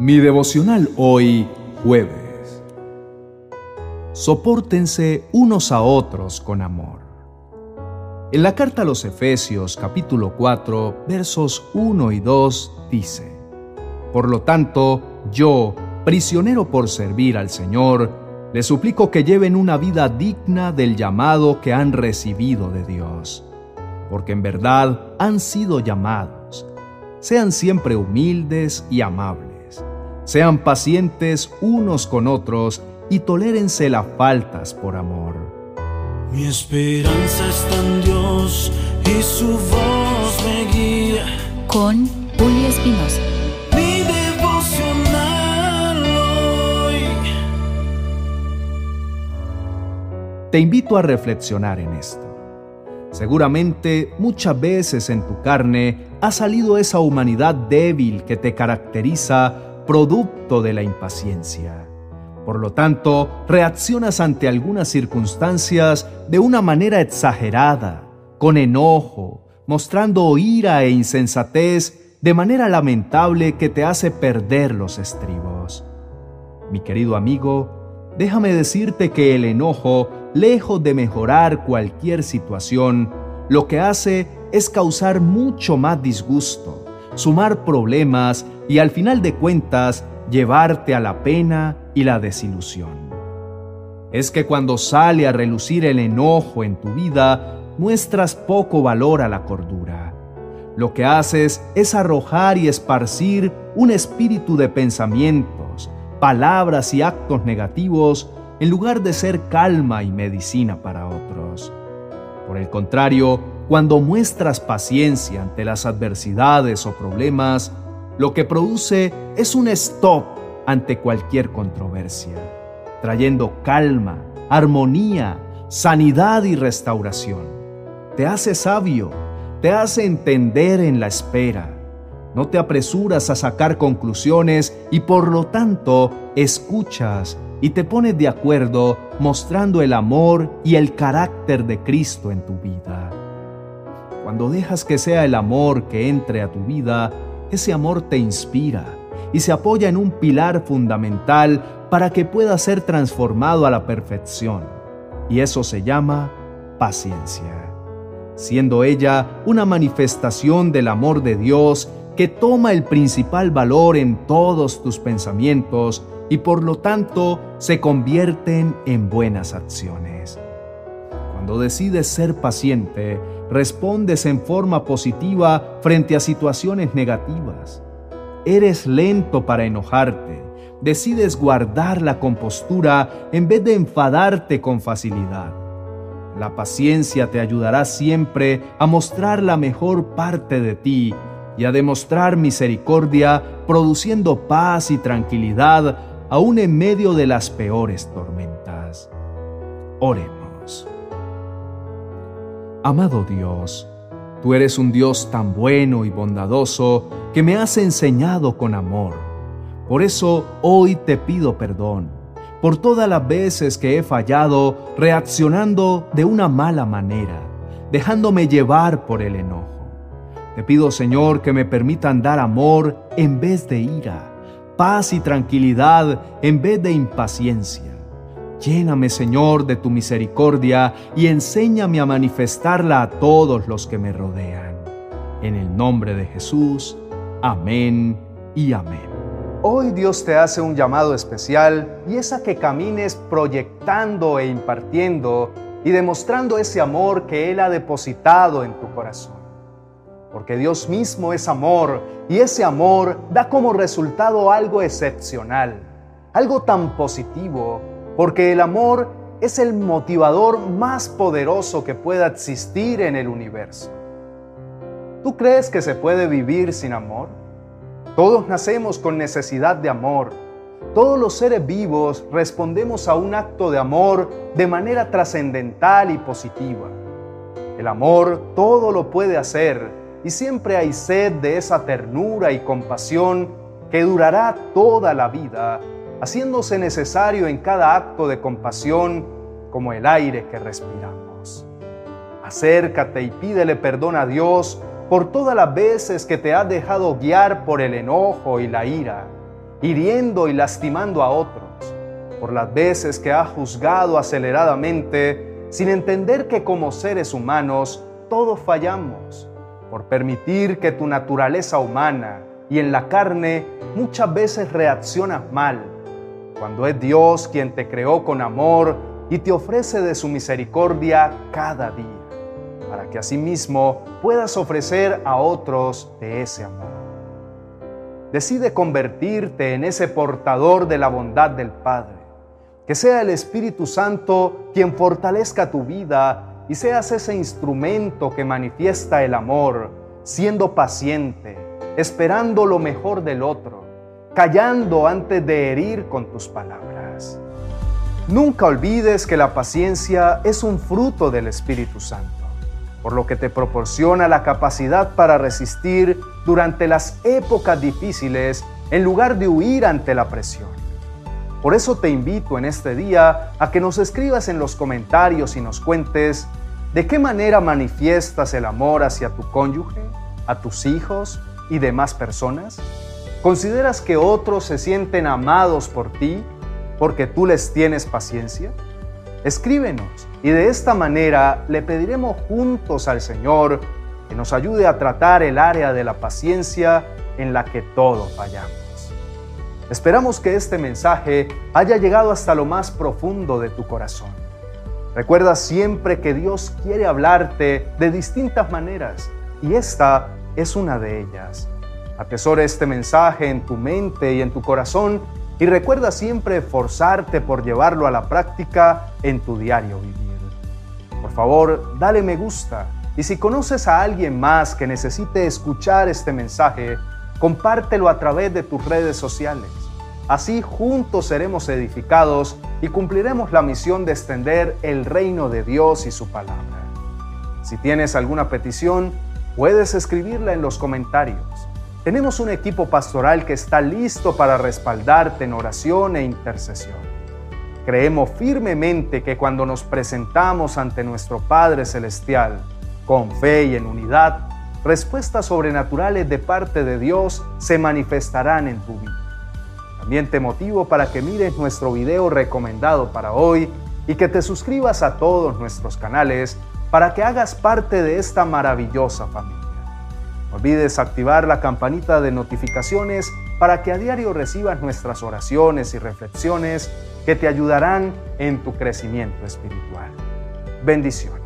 Mi devocional hoy, jueves. Sopórtense unos a otros con amor. En la carta a los Efesios capítulo 4 versos 1 y 2 dice, Por lo tanto, yo, prisionero por servir al Señor, les suplico que lleven una vida digna del llamado que han recibido de Dios, porque en verdad han sido llamados. Sean siempre humildes y amables sean pacientes unos con otros y tolérense las faltas por amor. Mi esperanza está en Dios y su voz me guía. Con Julio Espinosa. Mi devocional hoy. Te invito a reflexionar en esto. Seguramente muchas veces en tu carne ha salido esa humanidad débil que te caracteriza producto de la impaciencia. Por lo tanto, reaccionas ante algunas circunstancias de una manera exagerada, con enojo, mostrando ira e insensatez de manera lamentable que te hace perder los estribos. Mi querido amigo, déjame decirte que el enojo, lejos de mejorar cualquier situación, lo que hace es causar mucho más disgusto, sumar problemas y al final de cuentas llevarte a la pena y la desilusión. Es que cuando sale a relucir el enojo en tu vida, muestras poco valor a la cordura. Lo que haces es arrojar y esparcir un espíritu de pensamientos, palabras y actos negativos en lugar de ser calma y medicina para otros. Por el contrario, cuando muestras paciencia ante las adversidades o problemas, lo que produce es un stop ante cualquier controversia, trayendo calma, armonía, sanidad y restauración. Te hace sabio, te hace entender en la espera. No te apresuras a sacar conclusiones y por lo tanto escuchas y te pones de acuerdo mostrando el amor y el carácter de Cristo en tu vida. Cuando dejas que sea el amor que entre a tu vida, ese amor te inspira y se apoya en un pilar fundamental para que pueda ser transformado a la perfección. Y eso se llama paciencia, siendo ella una manifestación del amor de Dios que toma el principal valor en todos tus pensamientos y por lo tanto se convierten en buenas acciones. Cuando decides ser paciente, respondes en forma positiva frente a situaciones negativas. Eres lento para enojarte. Decides guardar la compostura en vez de enfadarte con facilidad. La paciencia te ayudará siempre a mostrar la mejor parte de ti y a demostrar misericordia, produciendo paz y tranquilidad aún en medio de las peores tormentas. Oremos. Amado Dios, tú eres un Dios tan bueno y bondadoso que me has enseñado con amor. Por eso hoy te pido perdón por todas las veces que he fallado reaccionando de una mala manera, dejándome llevar por el enojo. Te pido, Señor, que me permitan dar amor en vez de ira, paz y tranquilidad en vez de impaciencia Lléname, Señor, de tu misericordia y enséñame a manifestarla a todos los que me rodean. En el nombre de Jesús, amén y amén. Hoy Dios te hace un llamado especial y es a que camines proyectando e impartiendo y demostrando ese amor que Él ha depositado en tu corazón. Porque Dios mismo es amor y ese amor da como resultado algo excepcional, algo tan positivo porque el amor es el motivador más poderoso que pueda existir en el universo. ¿Tú crees que se puede vivir sin amor? Todos nacemos con necesidad de amor. Todos los seres vivos respondemos a un acto de amor de manera trascendental y positiva. El amor todo lo puede hacer y siempre hay sed de esa ternura y compasión que durará toda la vida haciéndose necesario en cada acto de compasión como el aire que respiramos. Acércate y pídele perdón a Dios por todas las veces que te has dejado guiar por el enojo y la ira, hiriendo y lastimando a otros, por las veces que ha juzgado aceleradamente sin entender que como seres humanos todos fallamos, por permitir que tu naturaleza humana y en la carne muchas veces reaccionas mal, cuando es Dios quien te creó con amor y te ofrece de su misericordia cada día, para que asimismo puedas ofrecer a otros de ese amor. Decide convertirte en ese portador de la bondad del Padre. Que sea el Espíritu Santo quien fortalezca tu vida y seas ese instrumento que manifiesta el amor, siendo paciente, esperando lo mejor del otro, callando antes de herir con tus palabras. Nunca olvides que la paciencia es un fruto del Espíritu Santo por lo que te proporciona la capacidad para resistir durante las épocas difíciles en lugar de huir ante la presión. Por eso te invito en este día a que nos escribas en los comentarios y nos cuentes de qué manera manifiestas el amor hacia tu cónyuge, a tus hijos y demás personas. ¿Consideras que otros se sienten amados por ti porque tú les tienes paciencia? Escríbenos y de esta manera le pediremos juntos al Señor que nos ayude a tratar el área de la paciencia en la que todos fallamos. Esperamos que este mensaje haya llegado hasta lo más profundo de tu corazón. Recuerda siempre que Dios quiere hablarte de distintas maneras y esta es una de ellas. Atesora este mensaje en tu mente y en tu corazón y recuerda siempre esforzarte por llevarlo a la práctica en tu diario vivir. Por favor, dale me gusta y si conoces a alguien más que necesite escuchar este mensaje, compártelo a través de tus redes sociales. Así juntos seremos edificados y cumpliremos la misión de extender el reino de Dios y su palabra. Si tienes alguna petición, puedes escribirla en los comentarios. Tenemos un equipo pastoral que está listo para respaldarte en oración e intercesión. Creemos firmemente que cuando nos presentamos ante nuestro Padre Celestial, con fe y en unidad, respuestas sobrenaturales de parte de Dios se manifestarán en tu vida. También te motivo para que mires nuestro video recomendado para hoy y que te suscribas a todos nuestros canales para que hagas parte de esta maravillosa familia. No olvides activar la campanita de notificaciones para que a diario recibas nuestras oraciones y reflexiones que te ayudarán en tu crecimiento espiritual. Bendiciones.